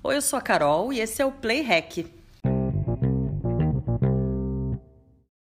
Oi, eu sou a Carol e esse é o Play Hack. O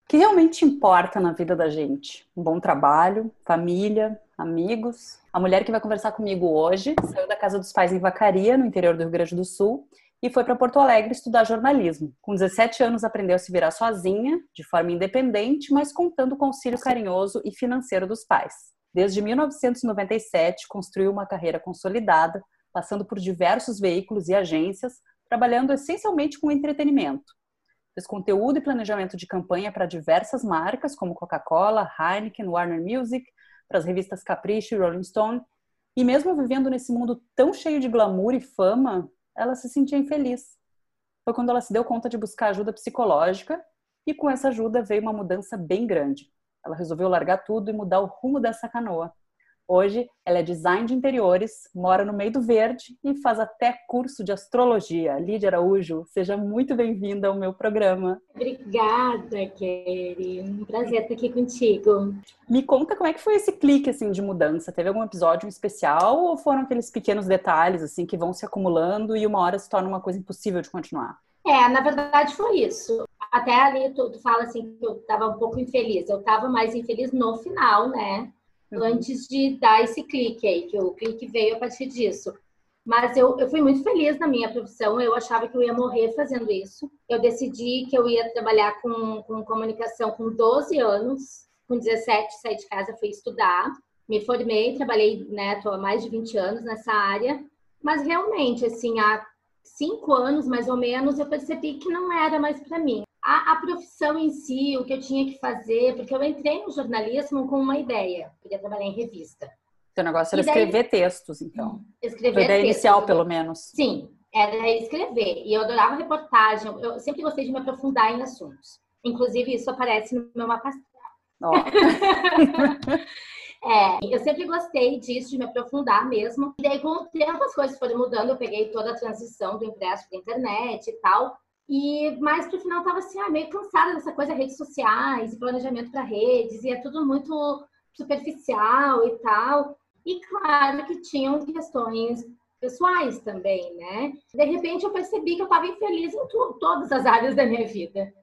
que realmente importa na vida da gente? Um bom trabalho, família, amigos. A mulher que vai conversar comigo hoje saiu da casa dos pais em Vacaria, no interior do Rio Grande do Sul, e foi para Porto Alegre estudar jornalismo. Com 17 anos aprendeu a se virar sozinha, de forma independente, mas contando com o auxílio carinhoso e financeiro dos pais. Desde 1997 construiu uma carreira consolidada, passando por diversos veículos e agências, trabalhando essencialmente com entretenimento. Fez conteúdo e planejamento de campanha para diversas marcas, como Coca-Cola, Heineken, Warner Music, para as revistas Capricho e Rolling Stone. E mesmo vivendo nesse mundo tão cheio de glamour e fama, ela se sentia infeliz. Foi quando ela se deu conta de buscar ajuda psicológica e com essa ajuda veio uma mudança bem grande. Ela resolveu largar tudo e mudar o rumo dessa canoa. Hoje, ela é design de interiores, mora no meio do verde e faz até curso de astrologia. Lídia Araújo, seja muito bem-vinda ao meu programa. Obrigada, Kelly. Um prazer estar aqui contigo. Me conta como é que foi esse clique assim de mudança. Teve algum episódio especial ou foram aqueles pequenos detalhes assim que vão se acumulando e uma hora se torna uma coisa impossível de continuar? É, na verdade foi isso. Até ali tu, tu fala assim que eu estava um pouco infeliz. Eu estava mais infeliz no final, né? Uhum. antes de dar esse clique aí, que o clique veio a partir disso. Mas eu, eu fui muito feliz na minha profissão, eu achava que eu ia morrer fazendo isso. Eu decidi que eu ia trabalhar com, com comunicação com 12 anos, com 17 saí de casa, fui estudar, me formei, trabalhei, né, tô há mais de 20 anos nessa área, mas realmente, assim, há cinco anos mais ou menos, eu percebi que não era mais para mim a, a, profissão em si, o que eu tinha que fazer, porque eu entrei no jornalismo com uma ideia, queria trabalhar em revista. Seu negócio era daí, escrever textos, então. Escrever Foi ideia inicial, pelo menos. Sim, era escrever. E eu adorava reportagem, eu sempre gostei de me aprofundar em assuntos. Inclusive, isso aparece no meu mapa oh. É, eu sempre gostei disso, de me aprofundar mesmo. E daí, com o tempo, as coisas foram mudando. Eu peguei toda a transição do impresso para internet e tal. E mais pro final tava assim, ah, meio cansada dessa coisa redes sociais, planejamento para redes, e é tudo muito superficial e tal. E claro que tinham questões pessoais também, né? De repente eu percebi que eu estava infeliz em tu, todas as áreas da minha vida.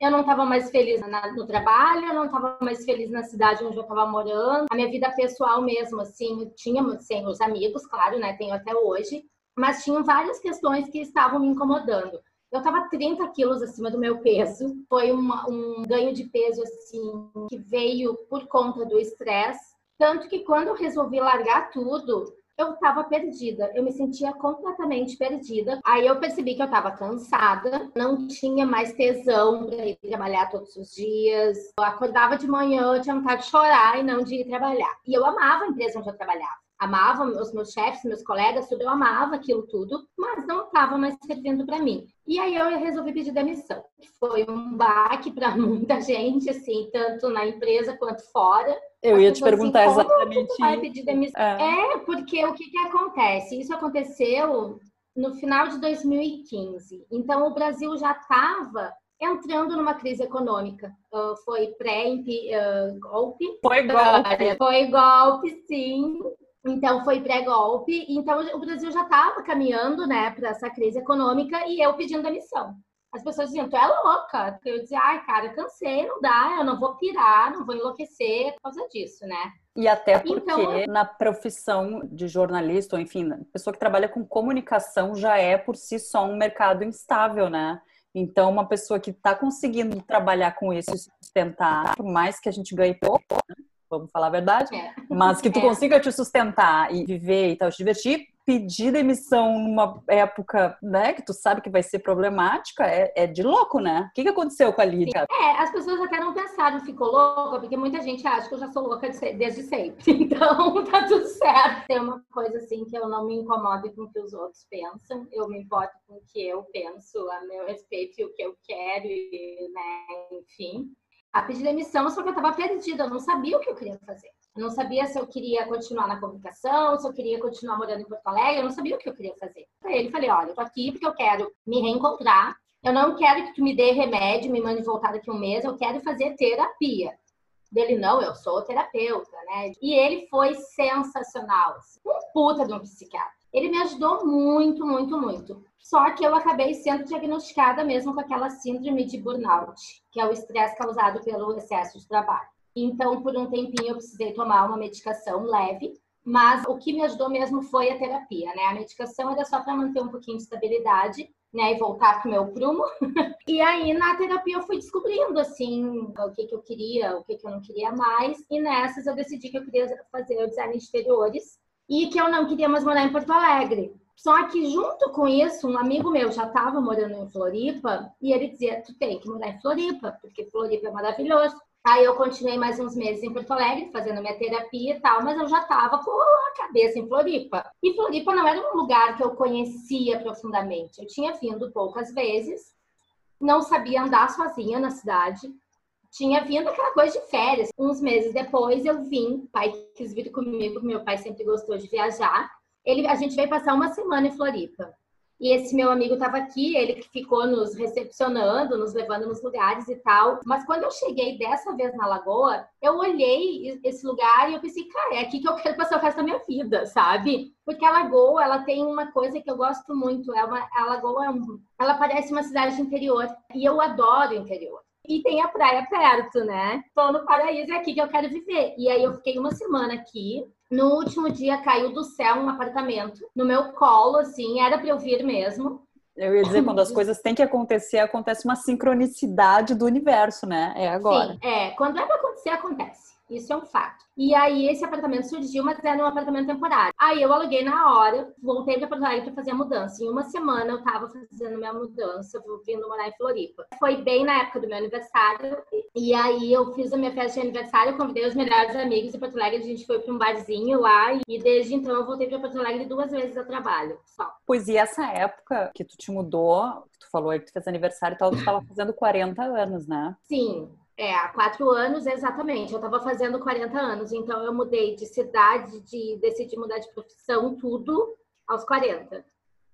Eu não estava mais feliz na, no trabalho, eu não estava mais feliz na cidade onde eu estava morando. A minha vida pessoal mesmo, assim, tinha sem os amigos, claro, né? Tenho até hoje. Mas tinham várias questões que estavam me incomodando. Eu estava 30 quilos acima do meu peso. Foi uma, um ganho de peso assim que veio por conta do estresse. Tanto que quando eu resolvi largar tudo, eu estava perdida. Eu me sentia completamente perdida. Aí eu percebi que eu estava cansada, não tinha mais tesão para ir trabalhar todos os dias. Eu acordava de manhã, eu tinha vontade de chorar e não de ir trabalhar. E eu amava a empresa onde eu trabalhava amava os meus chefes, meus colegas, tudo, eu amava aquilo tudo, mas não estava mais servindo para mim. E aí eu resolvi pedir demissão. Foi um baque para muita gente, assim, tanto na empresa quanto fora. Eu ia te perguntar assim, exatamente. Vai pedir demissão? É. é, porque o que, que acontece? Isso aconteceu no final de 2015. Então o Brasil já estava entrando numa crise econômica. Uh, foi pré-golpe. Uh, foi golpe. Foi golpe, sim. Então foi pré-golpe, então o Brasil já estava caminhando, né, para essa crise econômica e eu pedindo demissão. As pessoas diziam, tu é louca. Eu dizia, ai, cara, cansei, não dá, eu não vou pirar, não vou enlouquecer por causa disso, né? E até porque então, na profissão de jornalista, ou enfim, pessoa que trabalha com comunicação já é por si só um mercado instável, né? Então, uma pessoa que está conseguindo trabalhar com isso e sustentar, por mais que a gente ganhe pouco, né? Vamos falar a verdade, é. mas que tu é. consiga te sustentar e viver e tal, te divertir, pedir demissão numa época, né, que tu sabe que vai ser problemática, é, é de louco, né? O que, que aconteceu com a Lídia? É, as pessoas até não pensaram, ficou louca, porque muita gente acha que eu já sou louca desde sempre. Então, tá tudo certo. Tem uma coisa assim que eu não me incomodo com o que os outros pensam, eu me importo com o que eu penso a meu respeito e o que eu quero, e, né, enfim a pedir demissão, só que eu estava perdida, eu não sabia o que eu queria fazer. Eu não sabia se eu queria continuar na comunicação, se eu queria continuar morando em Porto Alegre, eu não sabia o que eu queria fazer. Para ele, falei: olha, eu tô aqui porque eu quero me reencontrar, eu não quero que tu me dê remédio, me mande voltar daqui um mês, eu quero fazer terapia. Dele, não, eu sou terapeuta, né? E ele foi sensacional. Um puta de um psiquiatra. Ele me ajudou muito, muito, muito. Só que eu acabei sendo diagnosticada mesmo com aquela síndrome de burnout, que é o estresse causado pelo excesso de trabalho. Então, por um tempinho, eu precisei tomar uma medicação leve, mas o que me ajudou mesmo foi a terapia, né? A medicação era só para manter um pouquinho de estabilidade, né? E voltar pro meu prumo. e aí, na terapia, eu fui descobrindo, assim, o que, que eu queria, o que, que eu não queria mais. E nessas, eu decidi que eu queria fazer o design de exteriores e que eu não queria mais morar em Porto Alegre. Só que junto com isso, um amigo meu já estava morando em Floripa e ele dizia: "Tu tem que morar em Floripa, porque Floripa é maravilhoso". Aí eu continuei mais uns meses em Porto Alegre, fazendo minha terapia e tal, mas eu já estava com a cabeça em Floripa. E Floripa não era um lugar que eu conhecia profundamente. Eu tinha vindo poucas vezes, não sabia andar sozinha na cidade, tinha vindo aquela coisa de férias. Uns meses depois eu vim, pai quis vir comigo, meu pai sempre gostou de viajar. Ele, a gente veio passar uma semana em Floripa. E esse meu amigo estava aqui, ele que ficou nos recepcionando, nos levando nos lugares e tal. Mas quando eu cheguei dessa vez na Lagoa, eu olhei esse lugar e eu pensei, cara, é aqui que eu quero passar o resto da minha vida, sabe? Porque a Lagoa, ela tem uma coisa que eu gosto muito. É uma, a Lagoa, é ela parece uma cidade interior. E eu adoro interior. E tem a praia perto, né? Tô no paraíso, é aqui que eu quero viver. E aí eu fiquei uma semana aqui. No último dia caiu do céu um apartamento no meu colo, assim, era para eu vir mesmo. Eu ia dizer, quando as coisas têm que acontecer, acontece uma sincronicidade do universo, né? É agora. Sim, é. Quando é pra acontecer, acontece. Isso é um fato. E aí esse apartamento surgiu, mas era um apartamento temporário. Aí eu aluguei na hora, voltei para Porto Alegre para fazer a mudança. Em uma semana eu tava fazendo minha mudança, vindo morar em Floripa. Foi bem na época do meu aniversário. E aí eu fiz a minha festa de aniversário, convidei os melhores amigos de Porto Alegre, a gente foi para um barzinho lá e desde então eu voltei para Porto Alegre duas vezes a trabalho, só. Pois e essa época que tu te mudou, que tu falou aí que tu fez aniversário e tal, tu estava fazendo 40 anos, né? Sim, é, há quatro anos, exatamente. Eu estava fazendo 40 anos, então eu mudei de cidade, de decidi mudar de profissão, tudo aos 40.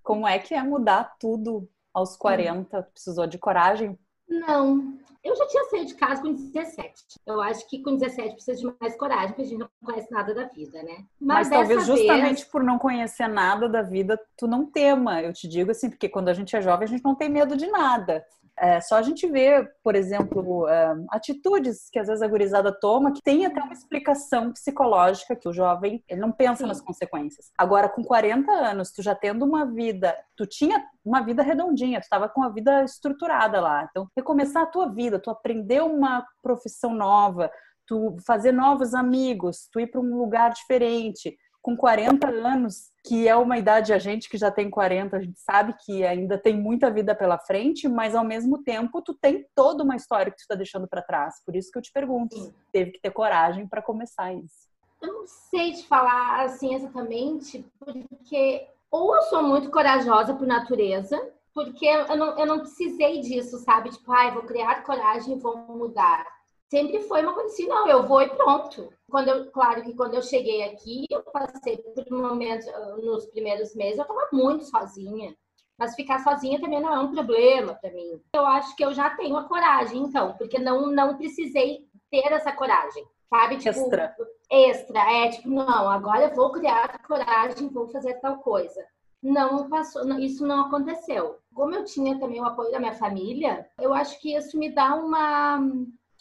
Como é que é mudar tudo aos 40? Hum. Precisou de coragem? Não. Eu já tinha saído de casa com 17. Eu acho que com 17 precisa de mais coragem, porque a gente não conhece nada da vida, né? Mas, Mas talvez justamente vez... por não conhecer nada da vida, tu não tema. Eu te digo assim, porque quando a gente é jovem, a gente não tem medo de nada. É só a gente ver, por exemplo, é, atitudes que às vezes a gurizada toma que tem até uma explicação psicológica que o jovem ele não pensa Sim. nas consequências. Agora, com 40 anos, tu já tendo uma vida, tu tinha uma vida redondinha, tu estava com a vida estruturada lá. Então, recomeçar a tua vida, tu aprender uma profissão nova, tu fazer novos amigos, tu ir para um lugar diferente, com 40 anos, que é uma idade a gente que já tem 40, a gente sabe que ainda tem muita vida pela frente, mas ao mesmo tempo tu tem toda uma história que tu está deixando para trás. Por isso que eu te pergunto, Sim. teve que ter coragem para começar isso. Eu não sei te falar assim exatamente, porque ou eu sou muito corajosa por natureza, porque eu não, eu não precisei disso, sabe? Tipo, ai, ah, vou criar coragem e vou mudar sempre foi uma coisa assim, não, eu vou e pronto. Quando eu, claro que quando eu cheguei aqui, eu passei por um momento, nos primeiros meses, eu estava muito sozinha. Mas ficar sozinha também não é um problema para mim. Eu acho que eu já tenho a coragem, então, porque não, não precisei ter essa coragem, sabe? Tipo, extra. Extra, é tipo, não, agora eu vou criar coragem, vou fazer tal coisa. Não passou, isso não aconteceu. Como eu tinha também o apoio da minha família, eu acho que isso me dá uma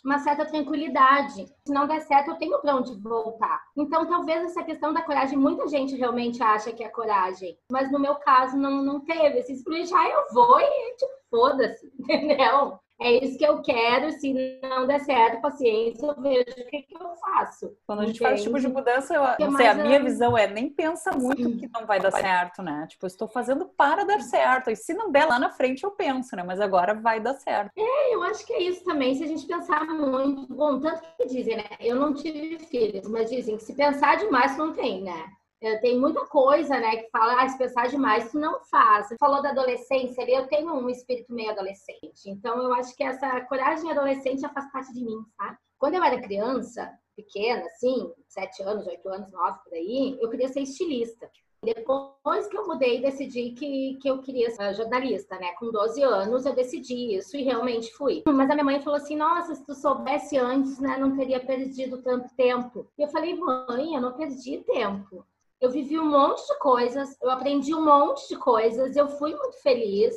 uma certa tranquilidade. Se não der certo, eu tenho para onde voltar. Então, talvez essa questão da coragem, muita gente realmente acha que é coragem, mas no meu caso não, não teve. Esse simplesmente, ah, eu vou e tipo, foda-se, entendeu? É isso que eu quero, se não der certo, paciência, eu vejo o que, que eu faço. Quando a gente Entende? faz tipo de mudança, eu, não sei, a minha visão é nem pensa muito que não vai dar certo, né? Tipo, eu estou fazendo para dar certo. E se não der lá na frente, eu penso, né? Mas agora vai dar certo. É, eu acho que é isso também, se a gente pensar muito. Bom, tanto que dizem, né? Eu não tive filhos, mas dizem que se pensar demais, não tem, né? É, tem muita coisa, né, que fala, ah, se pensar demais, tu não faz. Falou da adolescência eu tenho um espírito meio adolescente. Então, eu acho que essa coragem adolescente já faz parte de mim, sabe? Quando eu era criança, pequena, assim, sete anos, oito anos, nove, por aí, eu queria ser estilista. Depois que eu mudei, decidi que, que eu queria ser jornalista, né? Com 12 anos eu decidi isso e realmente fui. Mas a minha mãe falou assim: Nossa, se tu soubesse antes, né, não teria perdido tanto tempo. E eu falei: Mãe, eu não perdi tempo Eu vivi um monte de coisas, eu aprendi um monte de coisas, eu fui muito feliz.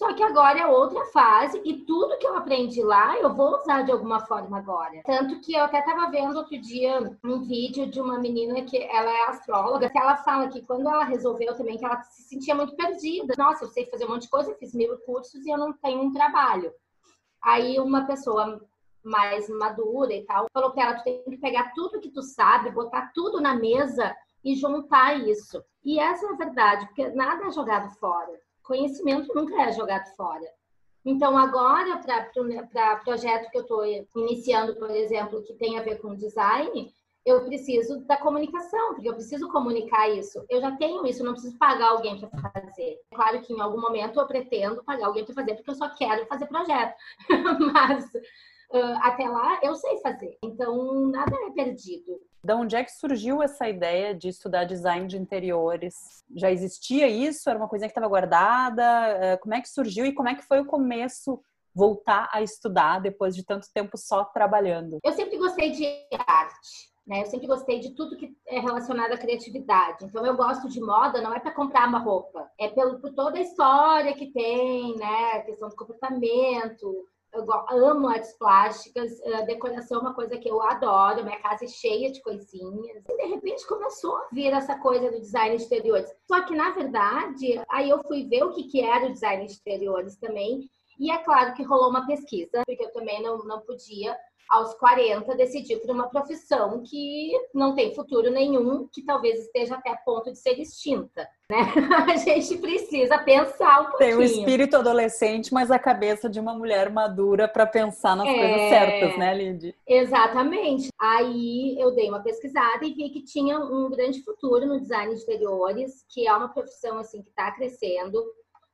Só que agora é outra fase e tudo que eu aprendi lá eu vou usar de alguma forma agora. Tanto que eu até estava vendo outro dia um vídeo de uma menina que ela é astróloga, que ela fala que quando ela resolveu também que ela se sentia muito perdida. Nossa, eu sei fazer um monte de coisa, eu fiz mil cursos e eu não tenho um trabalho. Aí uma pessoa mais madura e tal falou para ela: tu tem que pegar tudo que tu sabe, botar tudo na mesa e juntar isso. E essa é a verdade, porque nada é jogado fora conhecimento nunca é jogado fora. Então, agora, para projeto que eu estou iniciando, por exemplo, que tem a ver com design, eu preciso da comunicação, porque eu preciso comunicar isso. Eu já tenho isso, não preciso pagar alguém para fazer. Claro que em algum momento eu pretendo pagar alguém para fazer, porque eu só quero fazer projeto. Mas uh, até lá eu sei fazer. Então, nada é perdido. Da onde é que surgiu essa ideia de estudar design de interiores? Já existia isso? Era uma coisa que estava guardada? Eh, como é que surgiu e como é que foi o começo voltar a estudar depois de tanto tempo só trabalhando? Eu sempre gostei de arte. Né? Eu sempre gostei de tudo que é relacionado à criatividade. Então, eu gosto de moda, não é para comprar uma roupa, é pelo, por toda a história que tem, né? A questão do comportamento, eu amo artes plásticas, a decoração é uma coisa que eu adoro, minha casa é cheia de coisinhas. E de repente começou a vir essa coisa do design de exteriores. Só que, na verdade, aí eu fui ver o que, que era o design de exteriores também. E é claro que rolou uma pesquisa, porque eu também não, não podia aos 40, decidir por uma profissão que não tem futuro nenhum, que talvez esteja até a ponto de ser extinta, né? A gente precisa pensar um pouquinho. Tem o espírito adolescente, mas a cabeça de uma mulher madura para pensar nas é... coisas certas, né, Lid? Exatamente. Aí eu dei uma pesquisada e vi que tinha um grande futuro no design de interiores, que é uma profissão assim que está crescendo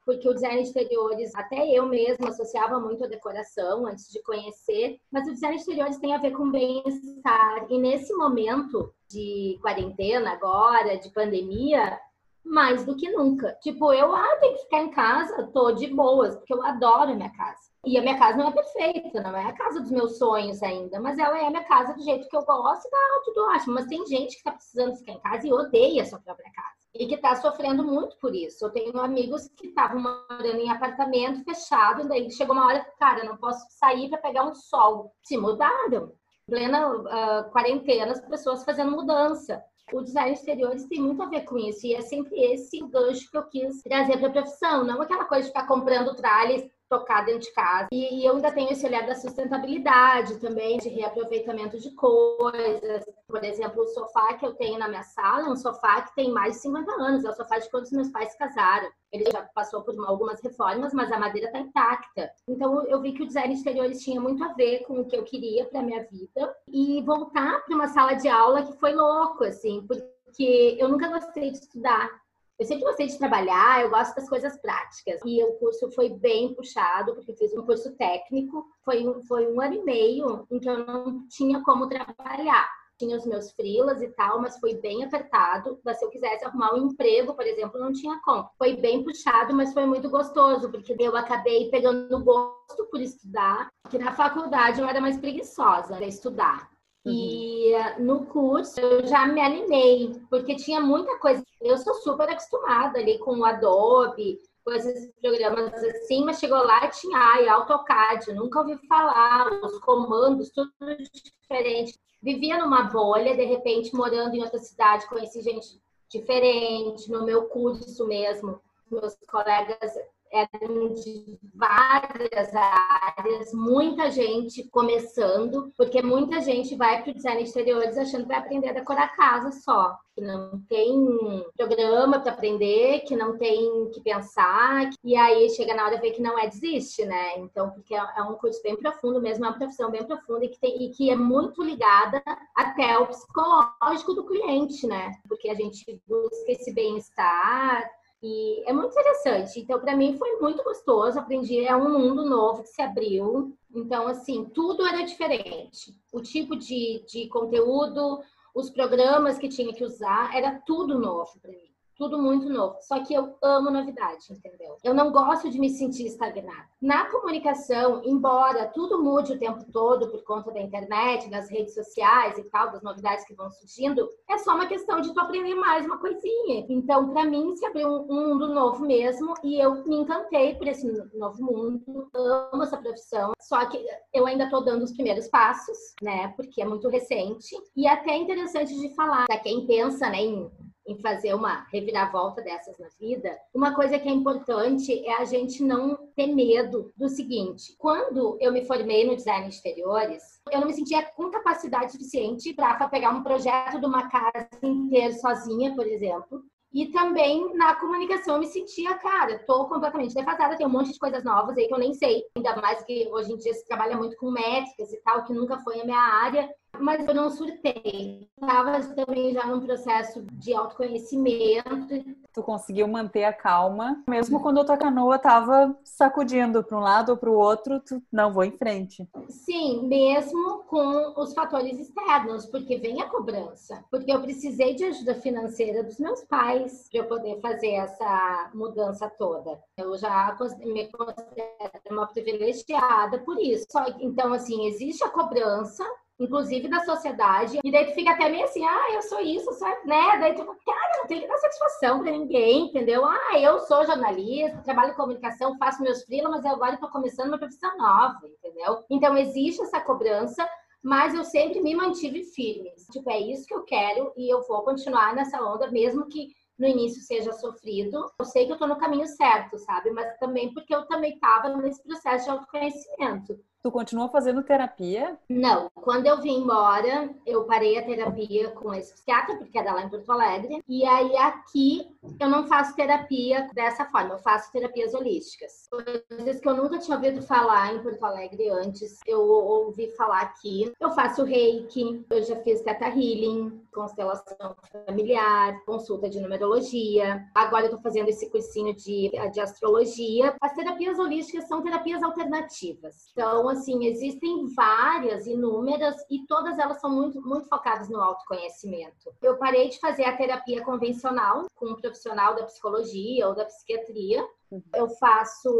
porque o design de exteriores, até eu mesma associava muito a decoração antes de conhecer, mas o design de exteriores tem a ver com bem-estar. E nesse momento de quarentena agora, de pandemia, mais do que nunca. Tipo, eu ah, tenho que ficar em casa, tô de boas, porque eu adoro a minha casa. E a minha casa não é perfeita, não é a casa dos meus sonhos ainda, mas ela é a minha casa do jeito que eu gosto e tá tudo ótimo. Mas tem gente que tá precisando ficar em casa e odeia a sua própria casa e que está sofrendo muito por isso. Eu tenho amigos que estavam morando em apartamento fechado, e daí chegou uma hora cara, não posso sair para pegar um sol. Se mudaram. Plena uh, quarentena, as pessoas fazendo mudança. O design exteriores tem muito a ver com isso, e é sempre esse gancho que eu quis trazer para a profissão, não aquela coisa de ficar comprando tralhas tocar dentro de casa. E, e, eu ainda tenho esse olhar da sustentabilidade também, de reaproveitamento de coisas. Por exemplo, o sofá que eu tenho na minha sala é um sofá que tem mais de 50 anos, é o sofá de quando os meus pais se casaram. Ele já passou por algumas reformas, mas a madeira está intacta. Então eu vi que o design exteriores tinha muito a ver com o que eu queria para minha vida e voltar para uma sala de aula que foi louco, assim, porque eu nunca gostei de estudar. Eu sempre gostei de trabalhar, eu gosto das coisas práticas. E o curso foi bem puxado, porque fiz um curso técnico. Foi um, foi um ano e meio em que eu não tinha como trabalhar. Tinha os meus frilas e tal, mas foi bem apertado. Mas se eu quisesse arrumar um emprego, por exemplo, não tinha como. Foi bem puxado, mas foi muito gostoso, porque eu acabei pegando gosto por estudar. Que na faculdade eu era mais preguiçosa para estudar. E uhum. no curso eu já me animei, porque tinha muita coisa. Eu sou super acostumada ali com o Adobe, com esses programas assim, mas chegou lá e tinha ai, AutoCAD, nunca ouvi falar, os comandos, tudo diferente. Vivia numa bolha, de repente, morando em outra cidade, conheci gente diferente, no meu curso mesmo, meus colegas eram de várias áreas, muita gente começando, porque muita gente vai para o design de exteriores achando que vai aprender a decorar casa só, que não tem programa para aprender, que não tem que pensar, e aí chega na hora de ver que não é, desiste, né? Então, porque é, é um curso bem profundo mesmo, é uma profissão bem profunda e que, tem, e que é muito ligada até o psicológico do cliente, né? Porque a gente busca esse bem-estar, e é muito interessante. Então, para mim foi muito gostoso. Aprendi, é um mundo novo que se abriu. Então, assim, tudo era diferente. O tipo de, de conteúdo, os programas que tinha que usar, era tudo novo para mim. Tudo muito novo. Só que eu amo novidade, entendeu? Eu não gosto de me sentir estagnada. Na comunicação, embora tudo mude o tempo todo por conta da internet, das redes sociais e tal, das novidades que vão surgindo, é só uma questão de tu aprender mais uma coisinha. Então, para mim, se abriu um mundo novo mesmo e eu me encantei por esse novo mundo. Amo essa profissão. Só que eu ainda tô dando os primeiros passos, né? Porque é muito recente. E até é interessante de falar, para quem pensa, né, em em fazer uma reviravolta dessas na vida, uma coisa que é importante é a gente não ter medo do seguinte: quando eu me formei no design de exteriores, eu não me sentia com capacidade suficiente para pegar um projeto de uma casa inteira sozinha, por exemplo, e também na comunicação eu me sentia, cara, tô completamente defasada, tem um monte de coisas novas aí que eu nem sei. Ainda mais que hoje em dia se trabalha muito com métricas e tal, que nunca foi a minha área mas eu não surtei. Estava também já num processo de autoconhecimento. Tu conseguiu manter a calma, mesmo quando a tua canoa estava sacudindo para um lado ou para o outro, tu não vou em frente. Sim, mesmo com os fatores externos, porque vem a cobrança. Porque eu precisei de ajuda financeira dos meus pais para eu poder fazer essa mudança toda. Eu já me considero uma privilegiada por isso. Então, assim, existe a cobrança inclusive da sociedade, e daí tu fica até meio assim, ah, eu sou isso, sabe? Né? Daí tu fala, cara, não tem que dar satisfação pra ninguém, entendeu? Ah, eu sou jornalista, trabalho em comunicação, faço meus freelas, mas agora tô começando uma profissão nova, entendeu? Então existe essa cobrança, mas eu sempre me mantive firme. Tipo, é isso que eu quero e eu vou continuar nessa onda, mesmo que no início seja sofrido. Eu sei que eu tô no caminho certo, sabe? Mas também porque eu também tava nesse processo de autoconhecimento. Tu continua fazendo terapia? Não. Quando eu vim embora, eu parei a terapia com esse psiquiatra, porque era lá em Porto Alegre. E aí aqui eu não faço terapia dessa forma, eu faço terapias holísticas. Coisas que eu nunca tinha ouvido falar em Porto Alegre antes, eu ouvi falar aqui. Eu faço reiki, eu já fiz teta healing, constelação familiar, consulta de numerologia. Agora eu tô fazendo esse cursinho de, de astrologia. As terapias holísticas são terapias alternativas. Então, assim, existem várias, inúmeras, e todas elas são muito, muito focadas no autoconhecimento. Eu parei de fazer a terapia convencional com um profissional da psicologia ou da psiquiatria. Eu faço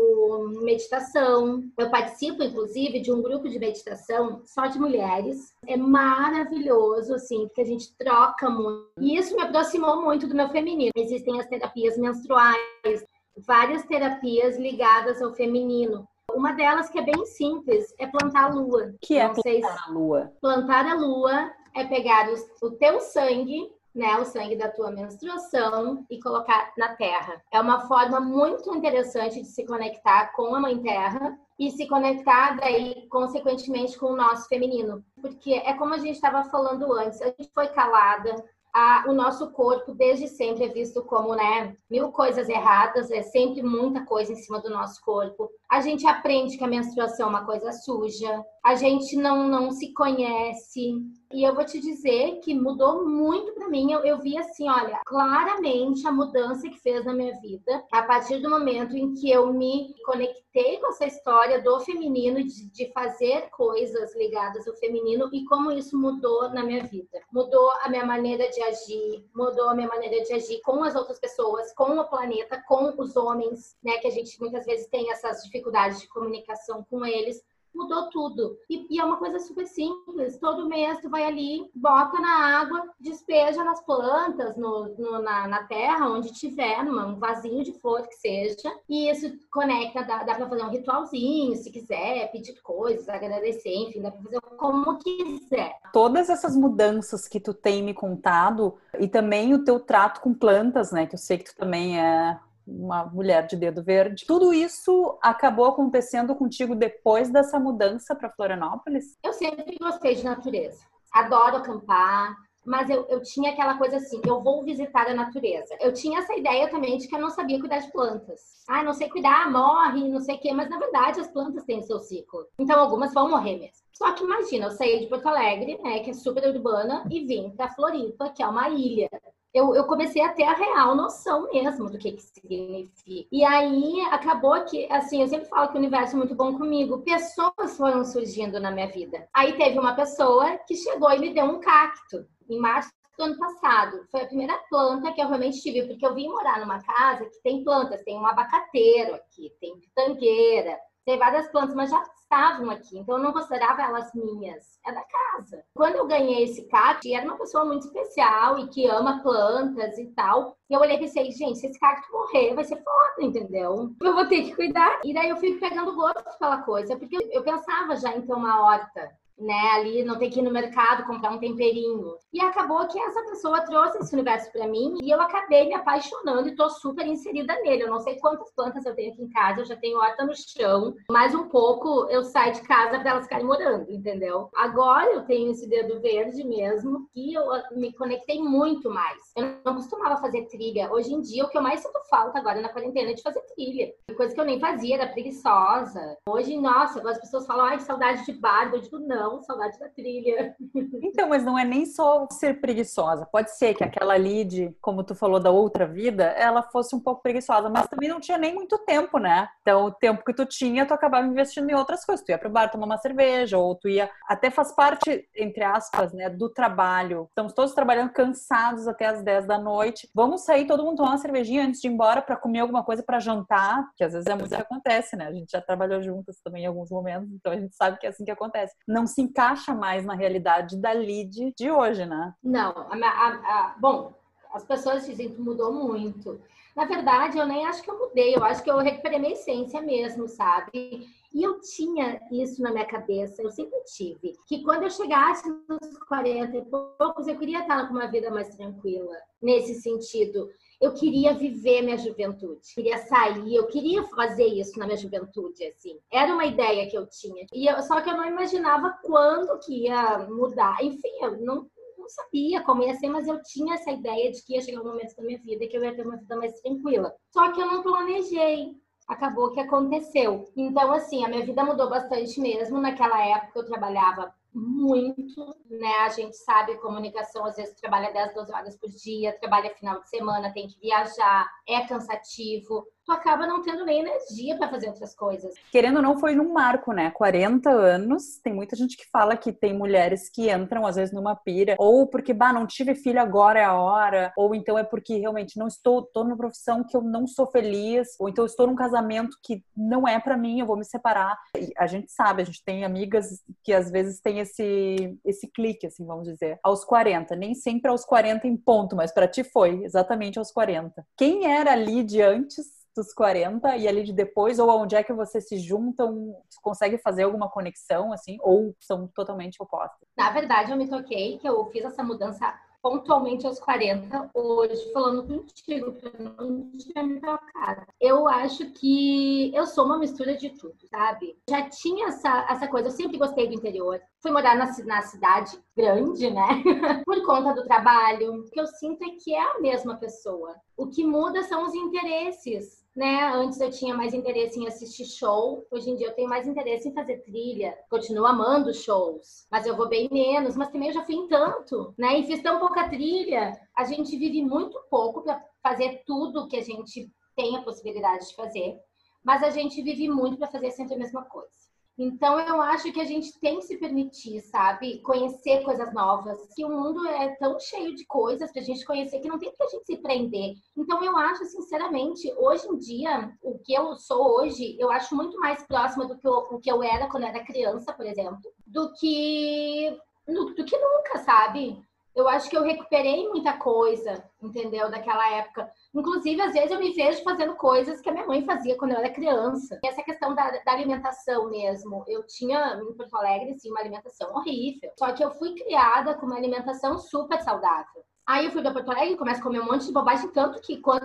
meditação, eu participo, inclusive, de um grupo de meditação só de mulheres. É maravilhoso, assim, porque a gente troca muito. E isso me aproximou muito do meu feminino. Existem as terapias menstruais, várias terapias ligadas ao feminino. Uma delas que é bem simples é plantar a lua. Que é plantar a lua? Plantar a lua é pegar o, o teu sangue né, o sangue da tua menstruação e colocar na terra. É uma forma muito interessante de se conectar com a mãe terra e se conectar daí consequentemente com o nosso feminino, porque é como a gente estava falando antes, a gente foi calada, a, o nosso corpo desde sempre é visto como, né, mil coisas erradas, é sempre muita coisa em cima do nosso corpo. A gente aprende que a menstruação é uma coisa suja, a gente não, não se conhece. E eu vou te dizer que mudou muito para mim. Eu, eu vi assim, olha, claramente a mudança que fez na minha vida a partir do momento em que eu me conectei com essa história do feminino, de, de fazer coisas ligadas ao feminino e como isso mudou na minha vida. Mudou a minha maneira de agir, mudou a minha maneira de agir com as outras pessoas, com o planeta, com os homens, né? Que a gente muitas vezes tem essas dificuldades de comunicação com eles mudou tudo. E, e, é uma coisa super simples. Todo mês tu vai ali, bota na água, despeja nas plantas, no, no na, na, terra, onde tiver, num vasinho de flor que seja. E isso conecta, dá, dá pra fazer um ritualzinho, se quiser, pedir coisas, agradecer, enfim, dá pra fazer como quiser. Todas essas mudanças que tu tem me contado e também o teu trato com plantas, né? Que eu sei que tu também é uma mulher de dedo verde. Tudo isso acabou acontecendo contigo depois dessa mudança para Florianópolis? Eu sempre gostei de natureza. Adoro acampar, mas eu, eu tinha aquela coisa assim, eu vou visitar a natureza. Eu tinha essa ideia também de que eu não sabia cuidar de plantas. Ah, não sei cuidar, morre, não sei o quê, mas na verdade as plantas têm seu ciclo. Então algumas vão morrer mesmo. Só que imagina, eu saí de Porto Alegre, né, que é super urbana, e vim para Floripa, que é uma ilha eu, eu comecei a ter a real noção mesmo do que, que significa. E aí acabou que, assim, eu sempre falo que o universo é muito bom comigo. Pessoas foram surgindo na minha vida. Aí teve uma pessoa que chegou e me deu um cacto. Em março do ano passado. Foi a primeira planta que eu realmente tive, porque eu vim morar numa casa que tem plantas, tem um abacateiro aqui, tem pitangueira, tem várias plantas, mas já estavam aqui, então eu não considerava elas minhas, é da casa. Quando eu ganhei esse cacto, era uma pessoa muito especial e que ama plantas e tal, e eu olhei e pensei, gente, se esse cacto morrer, vai ser foda, entendeu? Eu vou ter que cuidar. E daí eu fui pegando gosto pela coisa, porque eu pensava já em ter uma horta né? Ali não tem que ir no mercado comprar um temperinho. E acabou que essa pessoa trouxe esse universo para mim e eu acabei me apaixonando e tô super inserida nele. Eu não sei quantas plantas eu tenho aqui em casa, eu já tenho horta no chão. Mais um pouco eu saio de casa para elas ficarem morando, entendeu? Agora eu tenho esse dedo verde mesmo e eu me conectei muito mais. Eu não costumava fazer trilha. Hoje em dia o que eu mais sinto falta agora na quarentena é de fazer trilha. Coisa que eu nem fazia, era preguiçosa. Hoje, nossa, as pessoas falam, ai, saudade de barba. Eu digo, não não, saudade da trilha. Então, mas não é nem só ser preguiçosa. Pode ser que aquela lead, como tu falou da outra vida, ela fosse um pouco preguiçosa, mas também não tinha nem muito tempo, né? Então, o tempo que tu tinha, tu acabava investindo em outras coisas. Tu ia pro bar tomar uma cerveja, ou tu ia. Até faz parte, entre aspas, né, do trabalho. Estamos todos trabalhando cansados até as 10 da noite. Vamos sair, todo mundo tomar uma cervejinha antes de ir embora para comer alguma coisa para jantar, que às vezes é muito que acontece, né? A gente já trabalhou juntas também em alguns momentos, então a gente sabe que é assim que acontece. Não se encaixa mais na realidade da lead de hoje, né? Não, a, a, a, bom, as pessoas dizem que mudou muito. Na verdade, eu nem acho que eu mudei, eu acho que eu recuperei minha essência mesmo, sabe? E eu tinha isso na minha cabeça, eu sempre tive, que quando eu chegasse nos 40 e poucos, eu queria estar com uma vida mais tranquila, nesse sentido eu queria viver minha juventude, queria sair, eu queria fazer isso na minha juventude, assim. Era uma ideia que eu tinha. E eu, só que eu não imaginava quando que ia mudar. Enfim, eu não, não sabia como ia ser, mas eu tinha essa ideia de que ia chegar um momento da minha vida que eu ia ter uma vida mais tranquila. Só que eu não planejei acabou que aconteceu. Então, assim, a minha vida mudou bastante mesmo. Naquela época eu trabalhava muito, né? A gente sabe comunicação, às vezes trabalha 10, 12 horas por dia, trabalha final de semana, tem que viajar, é cansativo tu acaba não tendo nem energia para fazer outras coisas. Querendo ou não, foi num marco, né? 40 anos. Tem muita gente que fala que tem mulheres que entram, às vezes, numa pira, ou porque, bah, não tive filho, agora é a hora, ou então é porque realmente não estou, tô numa profissão que eu não sou feliz, ou então estou num casamento que não é para mim, eu vou me separar. E a gente sabe, a gente tem amigas que às vezes tem esse, esse clique, assim, vamos dizer, aos 40. Nem sempre aos 40 em ponto, mas para ti foi, exatamente aos 40. Quem era ali de antes dos 40 e ali de depois, ou onde é que vocês se juntam, consegue fazer alguma conexão, assim, ou são totalmente opostas? Na verdade, eu me toquei que eu fiz essa mudança pontualmente aos 40, hoje, falando contigo, que eu não tinha me tocado. Eu acho que eu sou uma mistura de tudo, sabe? Já tinha essa, essa coisa, eu sempre gostei do interior. Fui morar na, na cidade grande, né? Por conta do trabalho. O que eu sinto é que é a mesma pessoa. O que muda são os interesses né? Antes eu tinha mais interesse em assistir show, hoje em dia eu tenho mais interesse em fazer trilha. Continuo amando shows, mas eu vou bem menos, mas também eu já fui em tanto, né? E fiz tão pouca trilha, a gente vive muito pouco para fazer tudo que a gente tem a possibilidade de fazer, mas a gente vive muito para fazer sempre a mesma coisa. Então, eu acho que a gente tem que se permitir, sabe? Conhecer coisas novas. Que o mundo é tão cheio de coisas pra gente conhecer que não tem pra gente se prender. Então, eu acho, sinceramente, hoje em dia, o que eu sou hoje, eu acho muito mais próxima do que eu, o que eu era quando era criança, por exemplo, do que, do, do que nunca, sabe? Eu acho que eu recuperei muita coisa, entendeu? Daquela época. Inclusive, às vezes eu me vejo fazendo coisas que a minha mãe fazia quando eu era criança. Essa questão da, da alimentação mesmo. Eu tinha em Porto Alegre, sim, uma alimentação horrível. Só que eu fui criada com uma alimentação super saudável. Aí eu fui para Porto Alegre e começo a comer um monte de bobagem, tanto que quando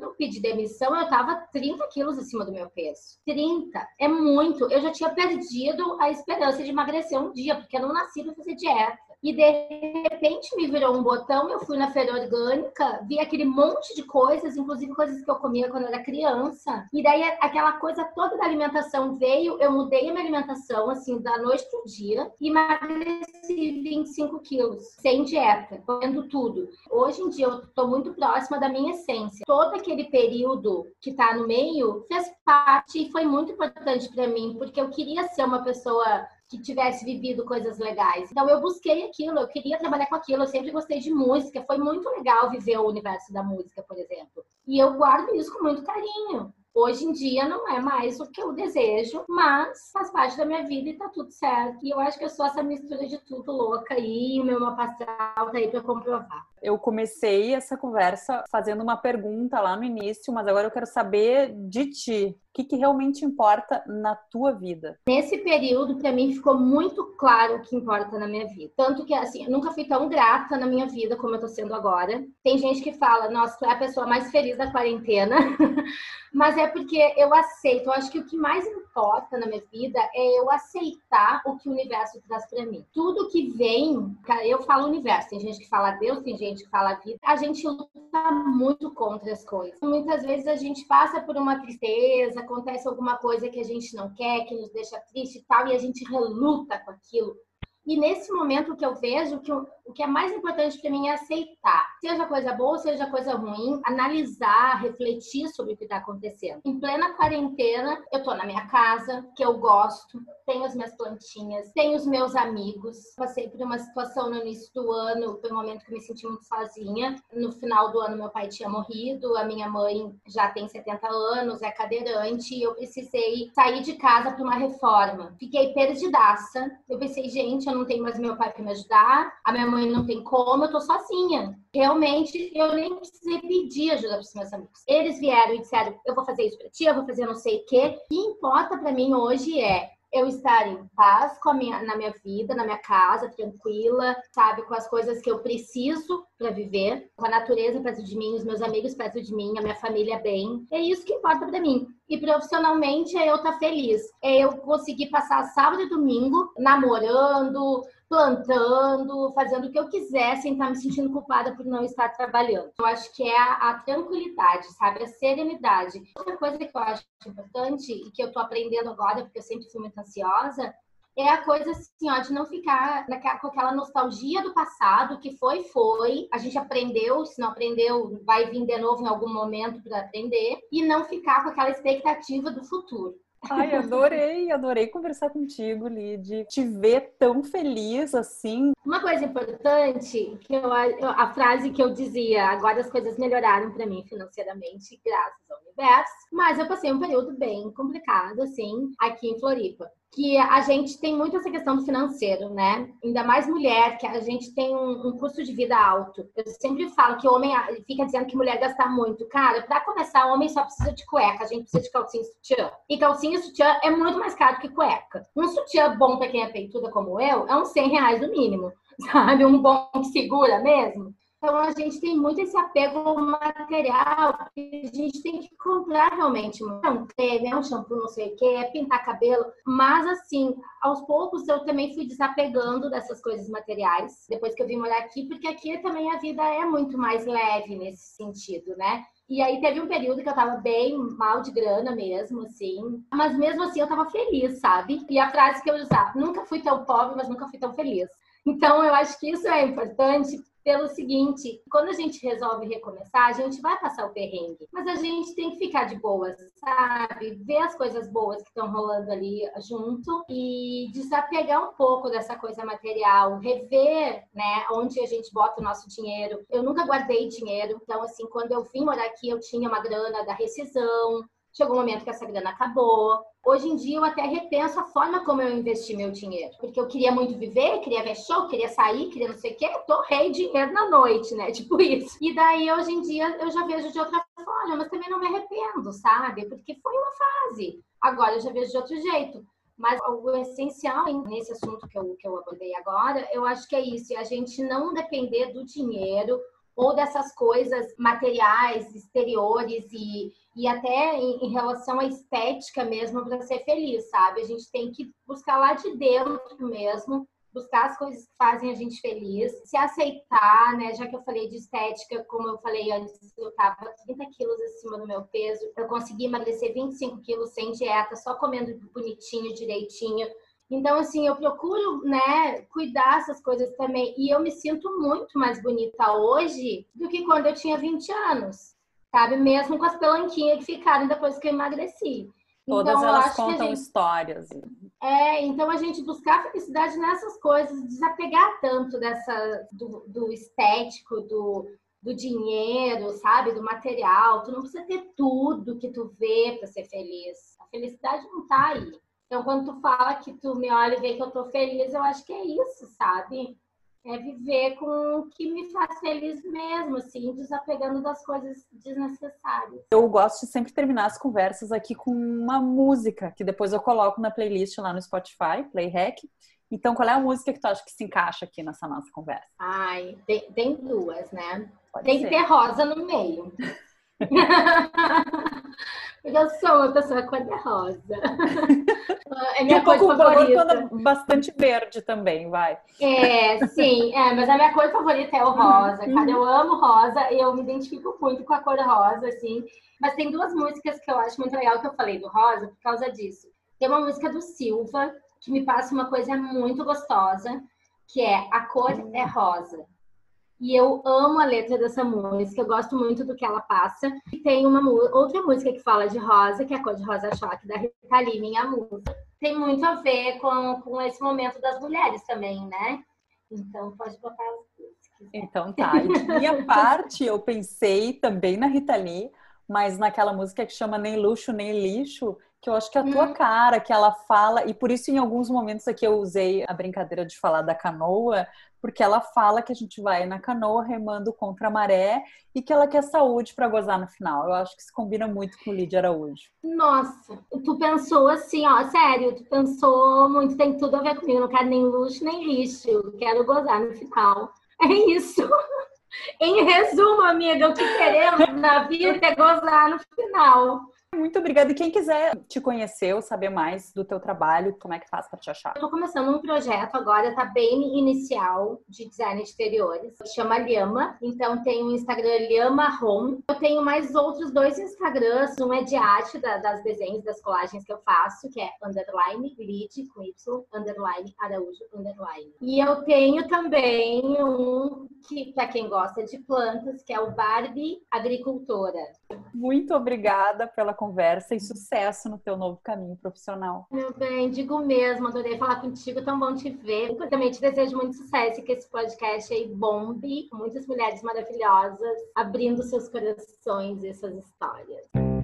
eu pedi demissão, eu tava 30 quilos acima do meu peso. 30. É muito. Eu já tinha perdido a esperança de emagrecer um dia, porque eu não nasci para fazer dieta. E de repente me virou um botão, eu fui na feira orgânica, vi aquele monte de coisas, inclusive coisas que eu comia quando era criança. E daí aquela coisa toda da alimentação veio, eu mudei a minha alimentação, assim, da noite pro dia, e emagreci 25 quilos, sem dieta, comendo tudo. Hoje em dia eu tô muito próxima da minha essência. Todo aquele período que tá no meio fez parte e foi muito importante para mim, porque eu queria ser uma pessoa que tivesse vivido coisas legais. Então eu busquei aquilo, eu queria trabalhar com aquilo, eu sempre gostei de música, foi muito legal viver o universo da música, por exemplo. E eu guardo isso com muito carinho. Hoje em dia não é mais o que eu desejo, mas faz parte da minha vida e tá tudo certo. E eu acho que eu sou essa mistura de tudo louca aí, o meu mapa astral tá aí pra comprovar. Eu comecei essa conversa fazendo uma pergunta lá no início, mas agora eu quero saber de ti. Que, que realmente importa na tua vida? Nesse período, para mim, ficou muito claro o que importa na minha vida. Tanto que, assim, eu nunca fui tão grata na minha vida como eu tô sendo agora. Tem gente que fala, nossa, tu é a pessoa mais feliz da quarentena. mas é porque eu aceito. Eu acho que o que mais importa na minha vida é eu aceitar o que o universo traz para mim. Tudo que vem, eu falo universo, tem gente que fala Deus, tem gente que fala vida. A gente luta muito contra as coisas. Muitas vezes a gente passa por uma tristeza, acontece alguma coisa que a gente não quer, que nos deixa triste e tal, e a gente reluta com aquilo. E nesse momento o que eu vejo, que o, o que é mais importante para mim é aceitar. Seja coisa boa, seja coisa ruim, analisar, refletir sobre o que está acontecendo. Em plena quarentena, eu tô na minha casa, que eu gosto, tenho as minhas plantinhas, tenho os meus amigos. Passei por uma situação no início do ano, foi um momento que eu me senti muito sozinha. No final do ano, meu pai tinha morrido, a minha mãe já tem 70 anos, é cadeirante, e eu precisei sair de casa para uma reforma. Fiquei perdidaça. Eu pensei, gente, eu não tenho mais meu pai para me ajudar, a minha mãe não tem como, eu tô sozinha. Realmente, eu nem precisei pedir ajuda pros meus amigos. Eles vieram e disseram: eu vou fazer isso para ti, eu vou fazer não sei o quê. O que importa para mim hoje é eu estar em paz com a minha, na minha vida, na minha casa, tranquila, sabe, com as coisas que eu preciso para viver, com a natureza perto de mim, os meus amigos perto de mim, a minha família bem. É isso que importa para mim. E profissionalmente é eu estar tá feliz. É eu conseguir passar sábado e domingo namorando, plantando, fazendo o que eu quiser, sem estar me sentindo culpada por não estar trabalhando. Eu acho que é a, a tranquilidade, sabe? A serenidade. Outra coisa que eu acho importante e que eu tô aprendendo agora, porque eu sempre fui muito ansiosa, é a coisa assim, ó, de não ficar naquela, com aquela nostalgia do passado, que foi, foi, a gente aprendeu, se não aprendeu, vai vir de novo em algum momento para aprender, e não ficar com aquela expectativa do futuro. Ai, adorei, adorei conversar contigo, Lid. Te ver tão feliz assim. Uma coisa importante, que eu, a frase que eu dizia, agora as coisas melhoraram para mim financeiramente, graças ao mas eu passei um período bem complicado, assim, aqui em Floripa que a gente tem muito essa questão do financeiro, né? Ainda mais mulher, que a gente tem um, um custo de vida alto. Eu sempre falo que homem fica dizendo que mulher gasta muito. Cara, para começar, homem só precisa de cueca, a gente precisa de calcinha e sutiã. E calcinha e sutiã é muito mais caro que cueca. Um sutiã bom para quem é peituda como eu é uns 100 reais no mínimo, sabe? Um bom que segura mesmo. Então a gente tem muito esse apego ao material, que a gente tem que comprar realmente. É um creme, é um shampoo, não sei o que, é pintar cabelo. Mas assim, aos poucos eu também fui desapegando dessas coisas materiais, depois que eu vim morar aqui, porque aqui também a vida é muito mais leve nesse sentido, né? E aí teve um período que eu tava bem mal de grana mesmo, assim. Mas mesmo assim eu tava feliz, sabe? E a frase que eu usava, nunca fui tão pobre, mas nunca fui tão feliz. Então eu acho que isso é importante pelo seguinte: quando a gente resolve recomeçar, a gente vai passar o perrengue, mas a gente tem que ficar de boas, sabe? Ver as coisas boas que estão rolando ali junto e desapegar um pouco dessa coisa material, rever, né, onde a gente bota o nosso dinheiro. Eu nunca guardei dinheiro, então, assim, quando eu vim morar aqui, eu tinha uma grana da rescisão, Chegou um momento que essa grana acabou. Hoje em dia eu até repenso a forma como eu investi meu dinheiro. Porque eu queria muito viver, queria ver show, queria sair, queria não sei o quê. Torrei dinheiro na noite, né? Tipo isso. E daí hoje em dia eu já vejo de outra forma, mas também não me arrependo, sabe? Porque foi uma fase. Agora eu já vejo de outro jeito. Mas o essencial nesse assunto que eu, que eu abordei agora, eu acho que é isso, é a gente não depender do dinheiro ou dessas coisas materiais, exteriores e, e até em, em relação à estética mesmo para ser feliz, sabe? A gente tem que buscar lá de dentro mesmo, buscar as coisas que fazem a gente feliz, se aceitar, né? Já que eu falei de estética, como eu falei antes, eu tava 30 quilos acima do meu peso, eu consegui emagrecer 25 quilos sem dieta, só comendo bonitinho, direitinho. Então, assim, eu procuro, né, cuidar essas coisas também. E eu me sinto muito mais bonita hoje do que quando eu tinha 20 anos, sabe? Mesmo com as pelanquinhas que ficaram depois que eu emagreci. Todas Então, elas contam gente- histórias. É, então a gente buscar felicidade nessas coisas, desapegar tanto dessa do, do estético, do, do dinheiro, sabe, do material. Tu não precisa ter tudo que tu vê para ser feliz. A felicidade não tá aí. Então quando tu fala que tu me olha e vê que eu tô feliz, eu acho que é isso, sabe? É viver com o que me faz feliz mesmo, assim, desapegando das coisas desnecessárias. Eu gosto de sempre terminar as conversas aqui com uma música, que depois eu coloco na playlist lá no Spotify, Playhack. Então, qual é a música que tu acha que se encaixa aqui nessa nossa conversa? Ai, tem, tem duas, né? Pode Tem ser. que ter rosa no meio. Eu sou uma pessoa cor-de-rosa. É E minha um cor pouco favorita. bastante verde também, vai. É, sim, é, mas a minha cor favorita é o rosa, Uhum. cara. Eu amo rosa e eu me identifico muito com a cor rosa, assim. Mas tem duas músicas que eu acho muito legal que eu falei do rosa por causa disso. Tem uma música do Silva que me passa uma coisa muito gostosa, que é A Cor é Rosa. E eu amo a letra dessa música, eu gosto muito do que ela passa. E tem uma outra música que fala de rosa, que é a Cor de Rosa Choque, da Rita Lee, minha musa. Tem muito a ver com, com esse momento das mulheres também, né? Então pode botar. Então tá. E minha parte, eu pensei também na Rita Lee, mas naquela música que chama Nem Luxo, Nem Lixo, que eu acho que é a tua Hum. cara, que ela fala, e por isso em alguns momentos aqui eu usei a brincadeira de falar da canoa, porque ela fala que a gente vai na canoa remando contra a maré e que ela quer saúde para gozar no final. Eu acho que isso combina muito com Lídia Araújo. Nossa, tu pensou assim, ó, sério, tu pensou muito, tem tudo a ver comigo. Não quero nem luxo, nem lixo. Quero gozar no final. É isso. Em resumo, amiga, o que queremos na vida é gozar no final. Muito obrigada. E quem quiser te conhecer ou saber mais do teu trabalho, como é que faz para te achar? Eu tô começando um projeto agora, tá bem inicial, de design de exteriores. Chama Lhama. Então tem o Instagram Lhama Home. Eu tenho mais outros dois Instagrams. Um é de arte da- das desenhos, das colagens que eu faço, que é underline lead com Y, underline Araújo, underline. E eu tenho também um que, para quem gosta de plantas, que é o Barbie Agricultora. Muito obrigada pela conversa e sucesso no teu novo caminho profissional. Meu bem, digo mesmo, adorei falar contigo, tão bom te ver. Eu também te desejo muito sucesso e que esse podcast aí bombe, muitas mulheres maravilhosas, abrindo seus corações e suas histórias.